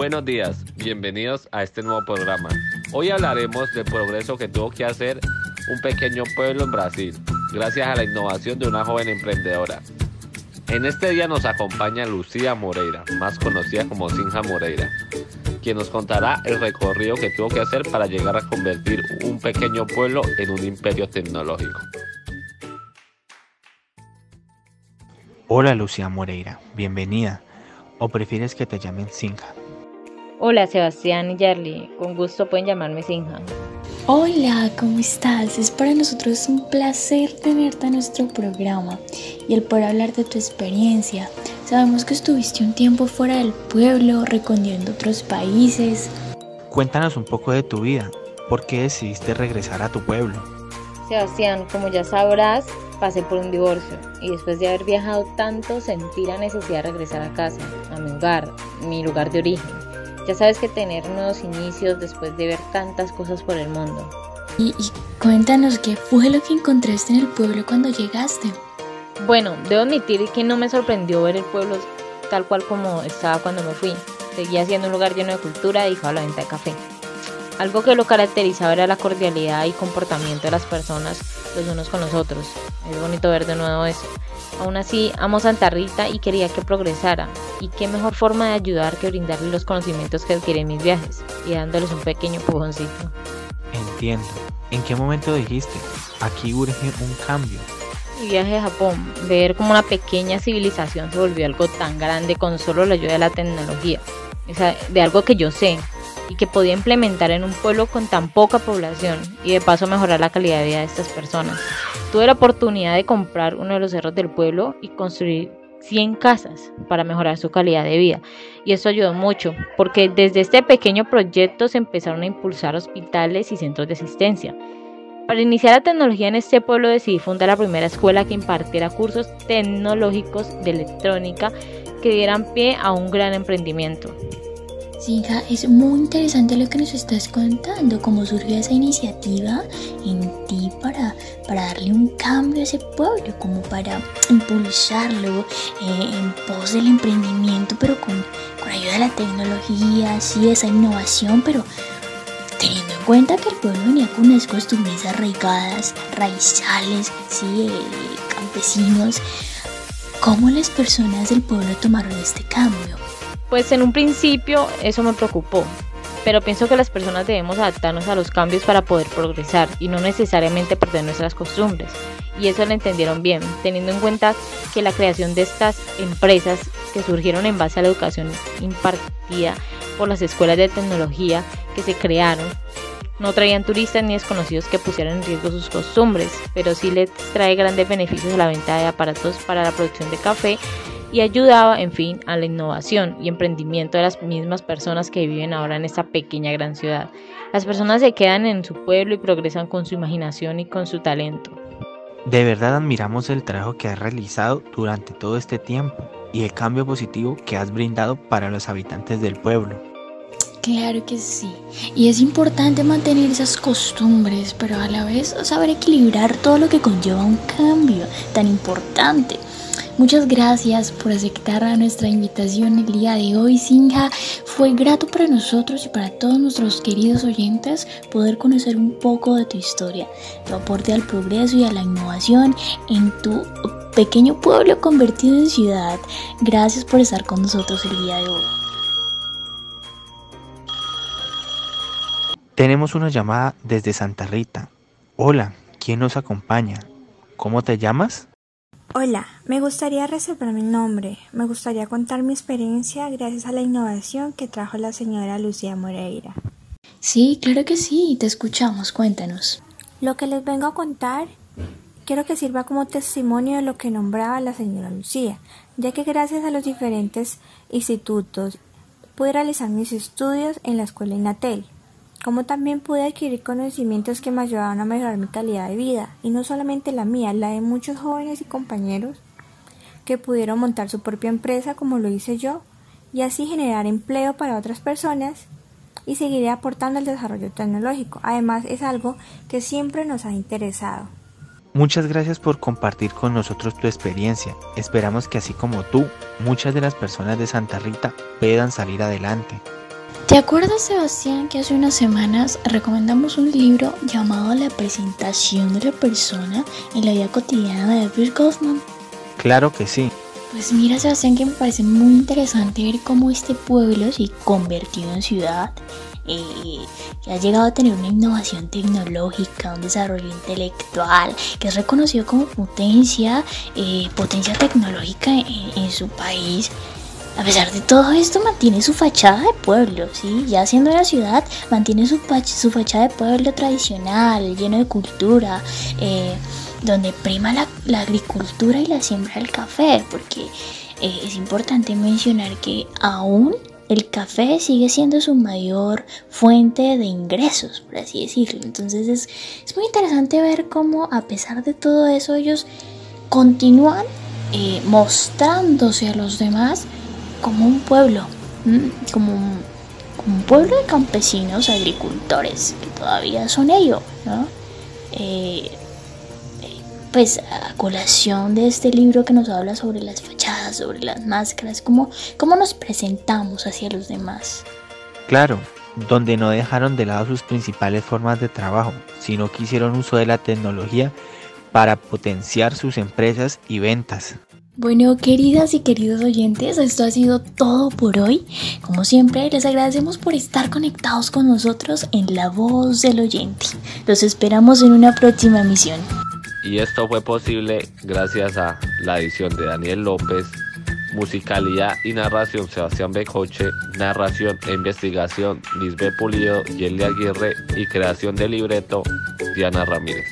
Buenos días, bienvenidos a este nuevo programa. Hoy hablaremos del progreso que tuvo que hacer un pequeño pueblo en Brasil, gracias a la innovación de una joven emprendedora. En este día nos acompaña Lucía Moreira, más conocida como Sinja Moreira, quien nos contará el recorrido que tuvo que hacer para llegar a convertir un pequeño pueblo en un imperio tecnológico. Hola Lucía Moreira, bienvenida. ¿O prefieres que te llamen Sinja? Hola Sebastián y Yarly, con gusto pueden llamarme Sinja. Hola, ¿cómo estás? Es para nosotros un placer tenerte en nuestro programa y el poder hablar de tu experiencia. Sabemos que estuviste un tiempo fuera del pueblo, recorriendo otros países. Cuéntanos un poco de tu vida. ¿Por qué decidiste regresar a tu pueblo? Sebastián, como ya sabrás, pasé por un divorcio y después de haber viajado tanto sentí la necesidad de regresar a casa, a mi hogar, mi lugar de origen ya sabes que tener nuevos inicios después de ver tantas cosas por el mundo. Y, cuéntanos qué fue lo que encontraste en el pueblo cuando llegaste. Bueno, debo admitir que no me sorprendió ver el pueblo tal cual como estaba cuando me fui. Seguía siendo un lugar lleno de cultura dedicado a la venta de café. Algo que lo caracterizaba era la cordialidad y comportamiento de las personas los unos con los otros. Es bonito ver de nuevo eso. Aún así, amo Santa Rita y quería que progresara. Y qué mejor forma de ayudar que brindarle los conocimientos que adquirí en mis viajes y dándoles un pequeño empujoncito. Entiendo. ¿En qué momento dijiste? Aquí urge un cambio. Mi viaje a Japón, ver cómo una pequeña civilización se volvió algo tan grande con solo la ayuda de la tecnología. O sea, de algo que yo sé, y que podía implementar en un pueblo con tan poca población y de paso mejorar la calidad de vida de estas personas. Tuve la oportunidad de comprar uno de los cerros del pueblo y construir 100 casas para mejorar su calidad de vida. Y eso ayudó mucho, porque desde este pequeño proyecto se empezaron a impulsar hospitales y centros de asistencia. Para iniciar la tecnología en este pueblo decidí fundar la primera escuela que impartiera cursos tecnológicos de electrónica que dieran pie a un gran emprendimiento. Sinja, es muy interesante lo que nos estás contando, cómo surgió esa iniciativa en ti para, para darle un cambio a ese pueblo, como para impulsarlo eh, en pos del emprendimiento, pero con, con ayuda de la tecnología, sí, esa innovación, pero teniendo en cuenta que el pueblo venía con unas costumbres arraigadas, raizales, sí, eh, campesinos, ¿cómo las personas del pueblo tomaron este cambio? Pues en un principio eso me preocupó, pero pienso que las personas debemos adaptarnos a los cambios para poder progresar y no necesariamente perder nuestras costumbres. Y eso lo entendieron bien, teniendo en cuenta que la creación de estas empresas que surgieron en base a la educación impartida por las escuelas de tecnología que se crearon no traían turistas ni desconocidos que pusieran en riesgo sus costumbres, pero sí les trae grandes beneficios a la venta de aparatos para la producción de café y ayudaba, en fin, a la innovación y emprendimiento de las mismas personas que viven ahora en esta pequeña gran ciudad. Las personas se quedan en su pueblo y progresan con su imaginación y con su talento. De verdad admiramos el trabajo que has realizado durante todo este tiempo y el cambio positivo que has brindado para los habitantes del pueblo. Claro que sí. Y es importante mantener esas costumbres, pero a la vez saber equilibrar todo lo que conlleva un cambio tan importante. Muchas gracias por aceptar nuestra invitación el día de hoy, Sinja. Fue grato para nosotros y para todos nuestros queridos oyentes poder conocer un poco de tu historia, tu aporte al progreso y a la innovación en tu pequeño pueblo convertido en ciudad. Gracias por estar con nosotros el día de hoy. Tenemos una llamada desde Santa Rita. Hola, ¿quién nos acompaña? ¿Cómo te llamas? Hola, me gustaría reservar mi nombre. Me gustaría contar mi experiencia gracias a la innovación que trajo la señora Lucía Moreira. Sí, claro que sí, te escuchamos, cuéntanos. Lo que les vengo a contar quiero que sirva como testimonio de lo que nombraba la señora Lucía, ya que gracias a los diferentes institutos pude realizar mis estudios en la escuela Inatel como también pude adquirir conocimientos que me ayudaron a mejorar mi calidad de vida, y no solamente la mía, la de muchos jóvenes y compañeros que pudieron montar su propia empresa como lo hice yo, y así generar empleo para otras personas y seguiré aportando al desarrollo tecnológico. Además es algo que siempre nos ha interesado. Muchas gracias por compartir con nosotros tu experiencia. Esperamos que así como tú, muchas de las personas de Santa Rita puedan salir adelante. ¿Te acuerdas, Sebastián, que hace unas semanas recomendamos un libro llamado La presentación de la persona en la vida cotidiana de Bill Goffman? Claro que sí. Pues mira, Sebastián, que me parece muy interesante ver cómo este pueblo se ha convertido en ciudad, eh, que ha llegado a tener una innovación tecnológica, un desarrollo intelectual, que es reconocido como potencia, eh, potencia tecnológica en, su país. A pesar de todo esto, mantiene su fachada de pueblo, ¿sí? Ya siendo una ciudad, mantiene su, su fachada de pueblo tradicional, lleno de cultura. Eh, donde prima la, agricultura y la siembra del café, porque eh, es importante mencionar que aún el café sigue siendo su mayor fuente de ingresos, por así decirlo. Entonces es, muy interesante ver cómo a pesar de todo eso ellos continúan eh, mostrándose a los demás como un pueblo, como un, pueblo de campesinos agricultores, que todavía son ellos, ¿no? Eh, pues a colación de este libro que nos habla sobre las fachadas, sobre las máscaras, cómo, cómo nos presentamos hacia los demás. Claro, donde no dejaron de lado sus principales formas de trabajo, sino que hicieron uso de la tecnología para potenciar sus empresas y ventas. Bueno, queridas y queridos oyentes, esto ha sido todo por hoy. Como siempre, les agradecemos por estar conectados con nosotros en La Voz del Oyente. Los esperamos en una próxima misión y esto fue posible gracias a la edición de Daniel López, musicalidad y narración Sebastián Becoche, narración e investigación Lisbeth Pulido, Yelia Aguirre y creación de libreto Diana Ramírez.